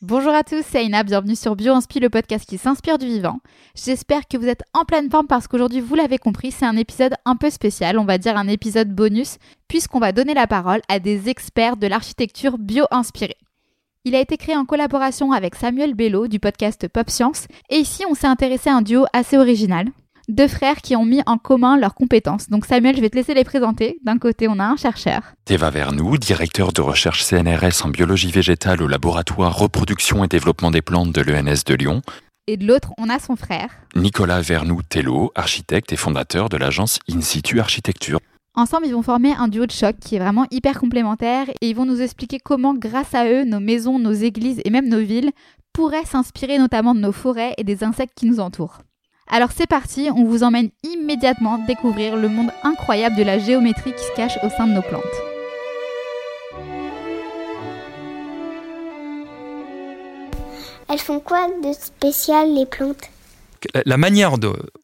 Bonjour à tous, c'est Aina, bienvenue sur BioInspi, le podcast qui s'inspire du vivant. J'espère que vous êtes en pleine forme parce qu'aujourd'hui, vous l'avez compris, c'est un épisode un peu spécial, on va dire un épisode bonus, puisqu'on va donner la parole à des experts de l'architecture bio-inspirée. Il a été créé en collaboration avec Samuel Bello du podcast Pop Science, et ici on s'est intéressé à un duo assez original deux frères qui ont mis en commun leurs compétences. Donc Samuel, je vais te laisser les présenter. D'un côté, on a un chercheur. Théva Vernou, directeur de recherche CNRS en biologie végétale au laboratoire reproduction et développement des plantes de l'ENS de Lyon. Et de l'autre, on a son frère. Nicolas Vernou-Tello, architecte et fondateur de l'agence In situ Architecture. Ensemble, ils vont former un duo de choc qui est vraiment hyper complémentaire et ils vont nous expliquer comment, grâce à eux, nos maisons, nos églises et même nos villes pourraient s'inspirer notamment de nos forêts et des insectes qui nous entourent. Alors c'est parti, on vous emmène immédiatement découvrir le monde incroyable de la géométrie qui se cache au sein de nos plantes. Elles font quoi de spécial les plantes? La manière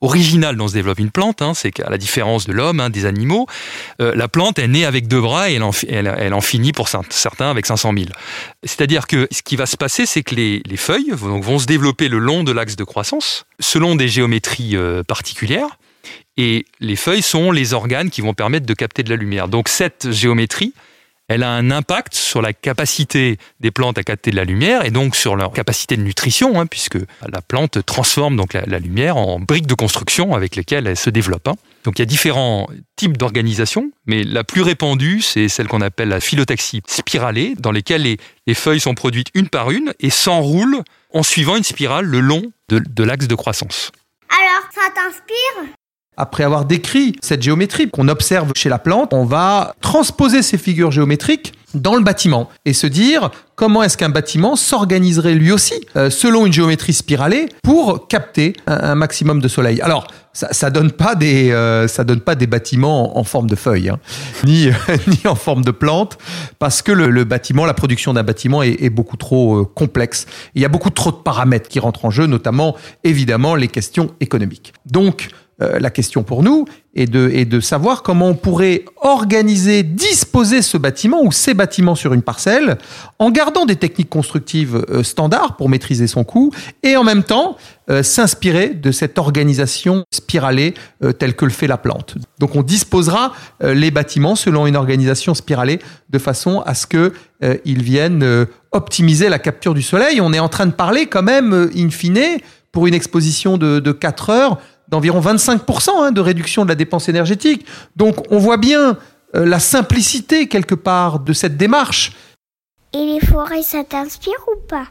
originale dont se développe une plante, hein, c'est qu'à la différence de l'homme, hein, des animaux, euh, la plante est née avec deux bras et elle en, finit pour certains avec 500 000. C'est-à-dire que ce qui va se passer, c'est que les, feuilles vont, se développer le long de l'axe de croissance, selon des géométries euh, particulières. Et les feuilles sont les organes qui vont permettre de capter de la lumière. Donc cette géométrie, elle a un impact sur la capacité des plantes à capter de la lumière et donc sur leur capacité de nutrition, hein, puisque la plante transforme donc la, lumière en briques de construction avec lesquelles elle se développe. Hein. Donc il y a différents types d'organisation, mais la plus répandue, c'est celle qu'on appelle la phyllotaxie spiralée, dans lesquelles les, feuilles sont produites une par une et s'enroulent en suivant une spirale le long de l'axe de croissance. Alors, ça t'inspire? Après avoir décrit cette géométrie qu'on observe chez la plante, on va transposer ces figures géométriques dans le bâtiment et se dire comment est-ce qu'un bâtiment s'organiserait lui aussi euh, selon une géométrie spiralée pour capter un, maximum de soleil. Alors ça, ça donne pas des euh, ça donne pas des bâtiments en, forme de feuilles hein, ni ni en forme de plante parce que le, bâtiment la production d'un bâtiment est, est, beaucoup trop euh, complexe. Il y a beaucoup trop de paramètres qui rentrent en jeu notamment évidemment les questions économiques. Donc euh, la question pour nous est de, est de savoir comment on pourrait organiser, disposer ce bâtiment ou ces bâtiments sur une parcelle en gardant des techniques constructives euh, standards pour maîtriser son coût et en même temps euh, s'inspirer de cette organisation spiralée telle que le fait la plante. Donc on disposera les bâtiments selon une organisation spiralée de façon à ce que ils viennent optimiser la capture du soleil. On est en train de parler quand même, in fine, pour une exposition de, de 4 heures, d'environ 25% hein, de réduction de la dépense énergétique. Donc on voit bien euh, la simplicité quelque part de cette démarche. Et les forêts, ça t'inspire ou pas?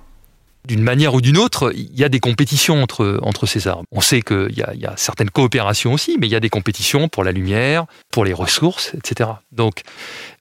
D'une manière ou d'une autre, il y a des compétitions entre, entre ces arbres. On sait qu'il y, y, a certaines coopérations aussi, mais il y a des compétitions pour la lumière, pour les ressources, etc. Donc,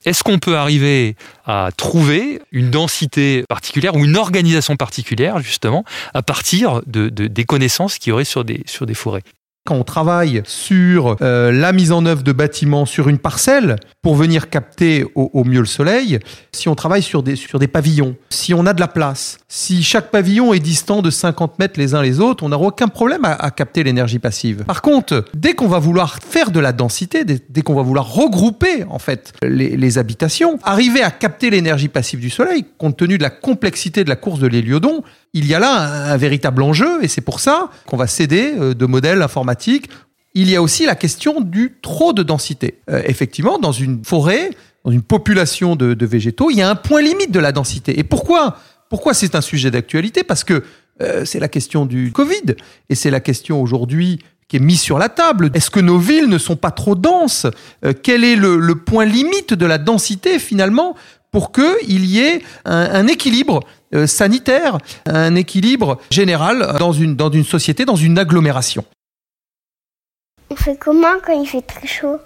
est-ce qu'on peut arriver à trouver une densité particulière ou une organisation particulière, justement, à partir de, de des connaissances qu'il y aurait sur des, sur des forêts? Quand on travaille sur euh, la mise en œuvre de bâtiments sur une parcelle pour venir capter au, mieux le soleil, si on travaille sur des, sur des pavillons, si on a de la place, si chaque pavillon est distant de 50 mètres les uns les autres, on n'aura aucun problème à, capter l'énergie passive. Par contre, dès qu'on va vouloir faire de la densité, dès, qu'on va vouloir regrouper en fait les, les habitations, arriver à capter l'énergie passive du soleil, compte tenu de la complexité de la course de l'héliodon, il y a là un, véritable enjeu et c'est pour ça qu'on va céder euh, de modèles informatiques. Il y a aussi la question du trop de densité. Euh, effectivement, dans une forêt, dans une population de, végétaux, il y a un point limite de la densité. Et pourquoi Pourquoi c'est un sujet d'actualité? Parce que euh, c'est la question du Covid et c'est la question aujourd'hui qui est mise sur la table. Est-ce que nos villes ne sont pas trop denses? Quel est le, point limite de la densité finalement pour qu'il y ait un équilibre euh, sanitaire, un équilibre général dans une, dans une société, dans une agglomération. On fait comment quand il fait très chaud?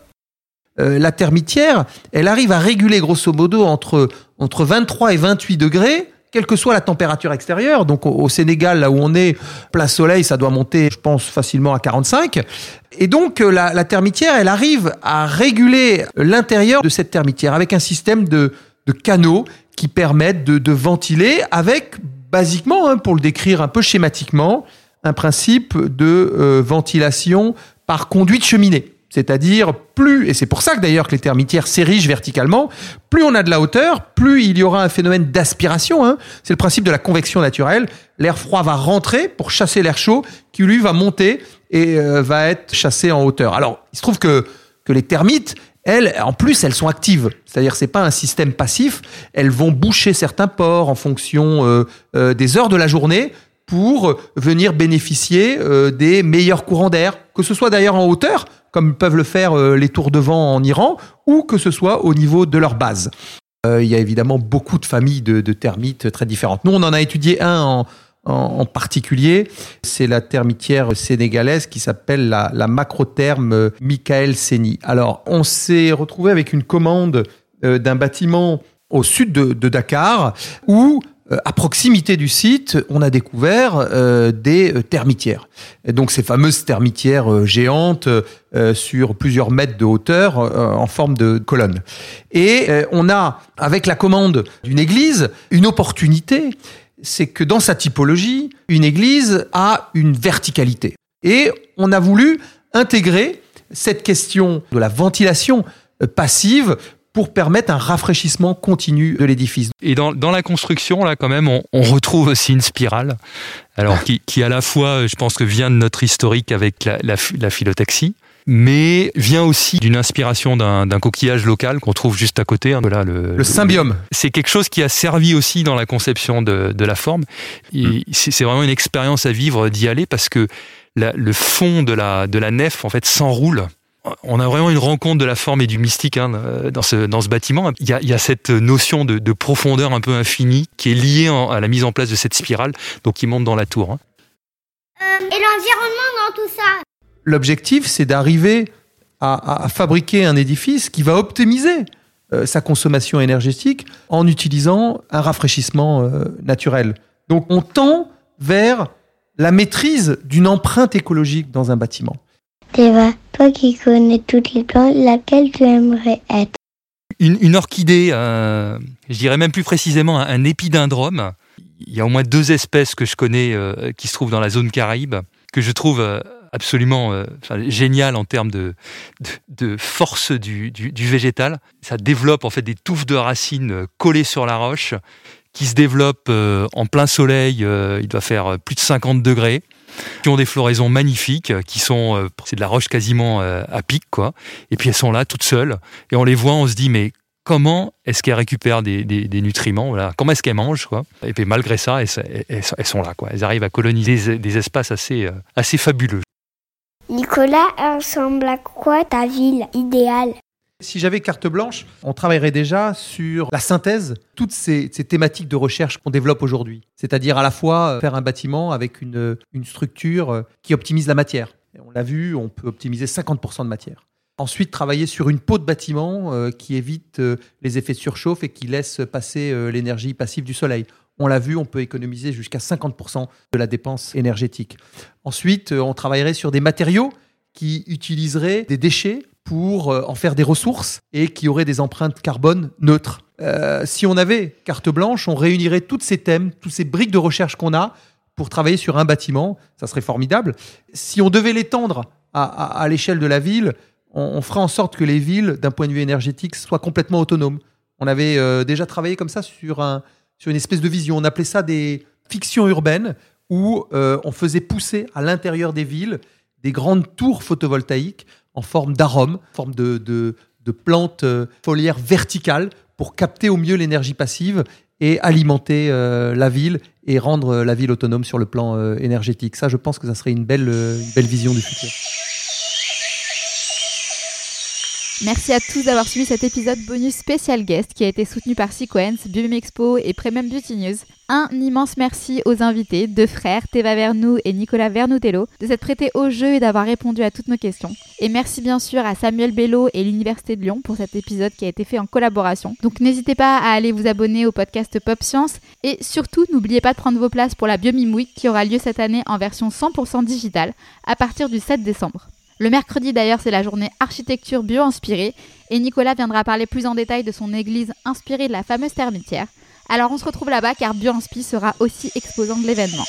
Euh, la termitière, elle arrive à réguler grosso modo entre, entre 23 et 28 degrés, quelle que soit la température extérieure. Donc au, Sénégal, là où on est, plein soleil, ça doit monter, je pense, facilement à 45. Et donc euh, la, la termitière, elle arrive à réguler l'intérieur de cette termitière avec un système de, de canaux qui permettent de, ventiler avec, basiquement, hein, pour le décrire un peu schématiquement, un principe de euh, ventilation par conduite cheminée. C'est-à-dire plus, et c'est pour ça que d'ailleurs que les termitières s'érigent verticalement, plus on a de la hauteur, plus il y aura un phénomène d'aspiration. Hein. C'est le principe de la convection naturelle. L'air froid va rentrer pour chasser l'air chaud, qui lui va monter et euh, va être chassé en hauteur. Alors, il se trouve que, que les termites, elles, en plus, elles sont actives. C'est-à-dire, c'est pas un système passif. Elles vont boucher certains ports en fonction euh, euh, des heures de la journée pour venir bénéficier des meilleurs courants d'air, que ce soit d'ailleurs en hauteur, comme peuvent le faire euh, les tours de vent en Iran, ou que ce soit au niveau de leur base. Euh, il y a évidemment beaucoup de familles de, termites très différentes. Nous, on en a étudié un en, particulier, c'est la termitière sénégalaise qui s'appelle la, la macrotherme Michael Seni. Alors, on s'est retrouvé avec une commande euh, d'un bâtiment au sud de, Dakar où euh, à proximité du site, on a découvert euh, des termitières. Et donc ces fameuses termitières géantes sur plusieurs mètres de hauteur en forme de colonne. Et on a, avec la commande d'une église, une opportunité, c'est que dans sa typologie, une église a une verticalité. Et on a voulu intégrer cette question de la ventilation passive pour permettre un rafraîchissement continu de l'édifice. Et dans, la construction, là, quand même, on, retrouve aussi une spirale, alors qui, à la fois, je pense que vient de notre historique avec la, la, la phyllotaxie, mais vient aussi d'une inspiration d'un coquillage local qu'on trouve juste à côté. Hein, là, le, le symbiome. C'est quelque chose qui a servi aussi dans la conception de, de la forme. Mm. C'est vraiment une expérience à vivre d'y aller parce que la, le fond de la, de la nef en fait s'enroule on a vraiment une rencontre de la forme et du mystique hein, dans, ce, dans ce bâtiment. Il y a, il y a cette notion de, de, profondeur un peu infinie qui est liée à la mise en place de cette spirale, donc qui monte dans la tour. Hein. Euh, et l'environnement dans tout ça? L'objectif, c'est d'arriver à, à, fabriquer un édifice qui va optimiser euh, sa consommation énergétique en utilisant un rafraîchissement euh, naturel. Donc on tend vers la maîtrise d'une empreinte écologique dans un bâtiment. Théva, toi qui connais toutes les plantes, laquelle tu aimerais être? Une, une, orchidée, euh, je dirais même plus précisément un, un, épidendrome. Il y a au moins deux espèces que je connais euh, qui se trouvent dans la zone Caraïbe, que je trouve euh, absolument euh, génial en termes de, force du, végétal. Ça développe en fait des touffes de racines euh, collées sur la roche qui se développent euh, en plein soleil. il doit faire plus de 50 degrés qui ont des floraisons magnifiques, qui sont, c'est de la roche quasiment à pic, quoi. Et puis elles sont là toutes seules, et on les voit, on se dit, mais comment est-ce qu'elles récupèrent des, nutriments voilà. Comment est-ce qu'elles mangent quoi Et puis malgré ça, elles, sont là. Quoi. Elles arrivent à coloniser des espaces assez fabuleux. Nicolas, ressemble à quoi ta ville idéale? Si j'avais carte blanche, on travaillerait déjà sur la synthèse, toutes ces, thématiques de recherche qu'on développe aujourd'hui. C'est-à-dire à la fois euh, faire un bâtiment avec une, une structure euh, qui optimise la matière. On l'a vu, on peut optimiser 50% de matière. Ensuite, travailler sur une peau de bâtiment euh, qui évite euh, les effets de surchauffe et qui laisse passer euh, l'énergie passive du soleil. On l'a vu, on peut économiser jusqu'à 50% de la dépense énergétique. Ensuite, on travaillerait sur des matériaux qui utiliseraient des déchets pour euh, en faire des ressources et qui auraient des empreintes carbone neutres. Euh, si on avait carte blanche, on réunirait tous ces thèmes, toutes ces briques de recherche qu'on a pour travailler sur un bâtiment. Ça serait formidable. Si on devait l'étendre à, l'échelle de la ville, on, ferait en sorte que les villes, d'un point de vue énergétique, soient complètement autonomes. On avait euh, déjà travaillé comme ça sur, un, sur une espèce de vision. On appelait ça des fictions urbaines où on faisait pousser à l'intérieur des villes des grandes tours photovoltaïques en forme d'arôme, en forme de, de, plantes euh, foliaires verticales pour capter au mieux l'énergie passive et alimenter euh, la ville et rendre la ville autonome sur le plan euh, énergétique. Ça, je pense que ça serait une belle, euh, une belle vision du futur. Merci à tous d'avoir suivi cet épisode bonus spécial guest qui a été soutenu par Sequence, Biome Expo et Premium Beauty News. Un immense merci aux invités, deux frères, Teva Vernou et Nicolas Vernutello, de s'être prêtés au jeu et d'avoir répondu à toutes nos questions. Et merci bien sûr à Samuel Bello et l'Université de Lyon pour cet épisode qui a été fait en collaboration. Donc n'hésitez pas à aller vous abonner au podcast Pop Science et surtout n'oubliez pas de prendre vos places pour la Biomime Week qui aura lieu cette année en version 100% digitale à partir du 7 décembre. Le mercredi d'ailleurs, c'est la journée architecture bio-inspirée et Nicolas viendra parler plus en détail de son église inspirée de la fameuse termitière. Alors on se retrouve là-bas car BioInspi sera aussi exposant de l'événement.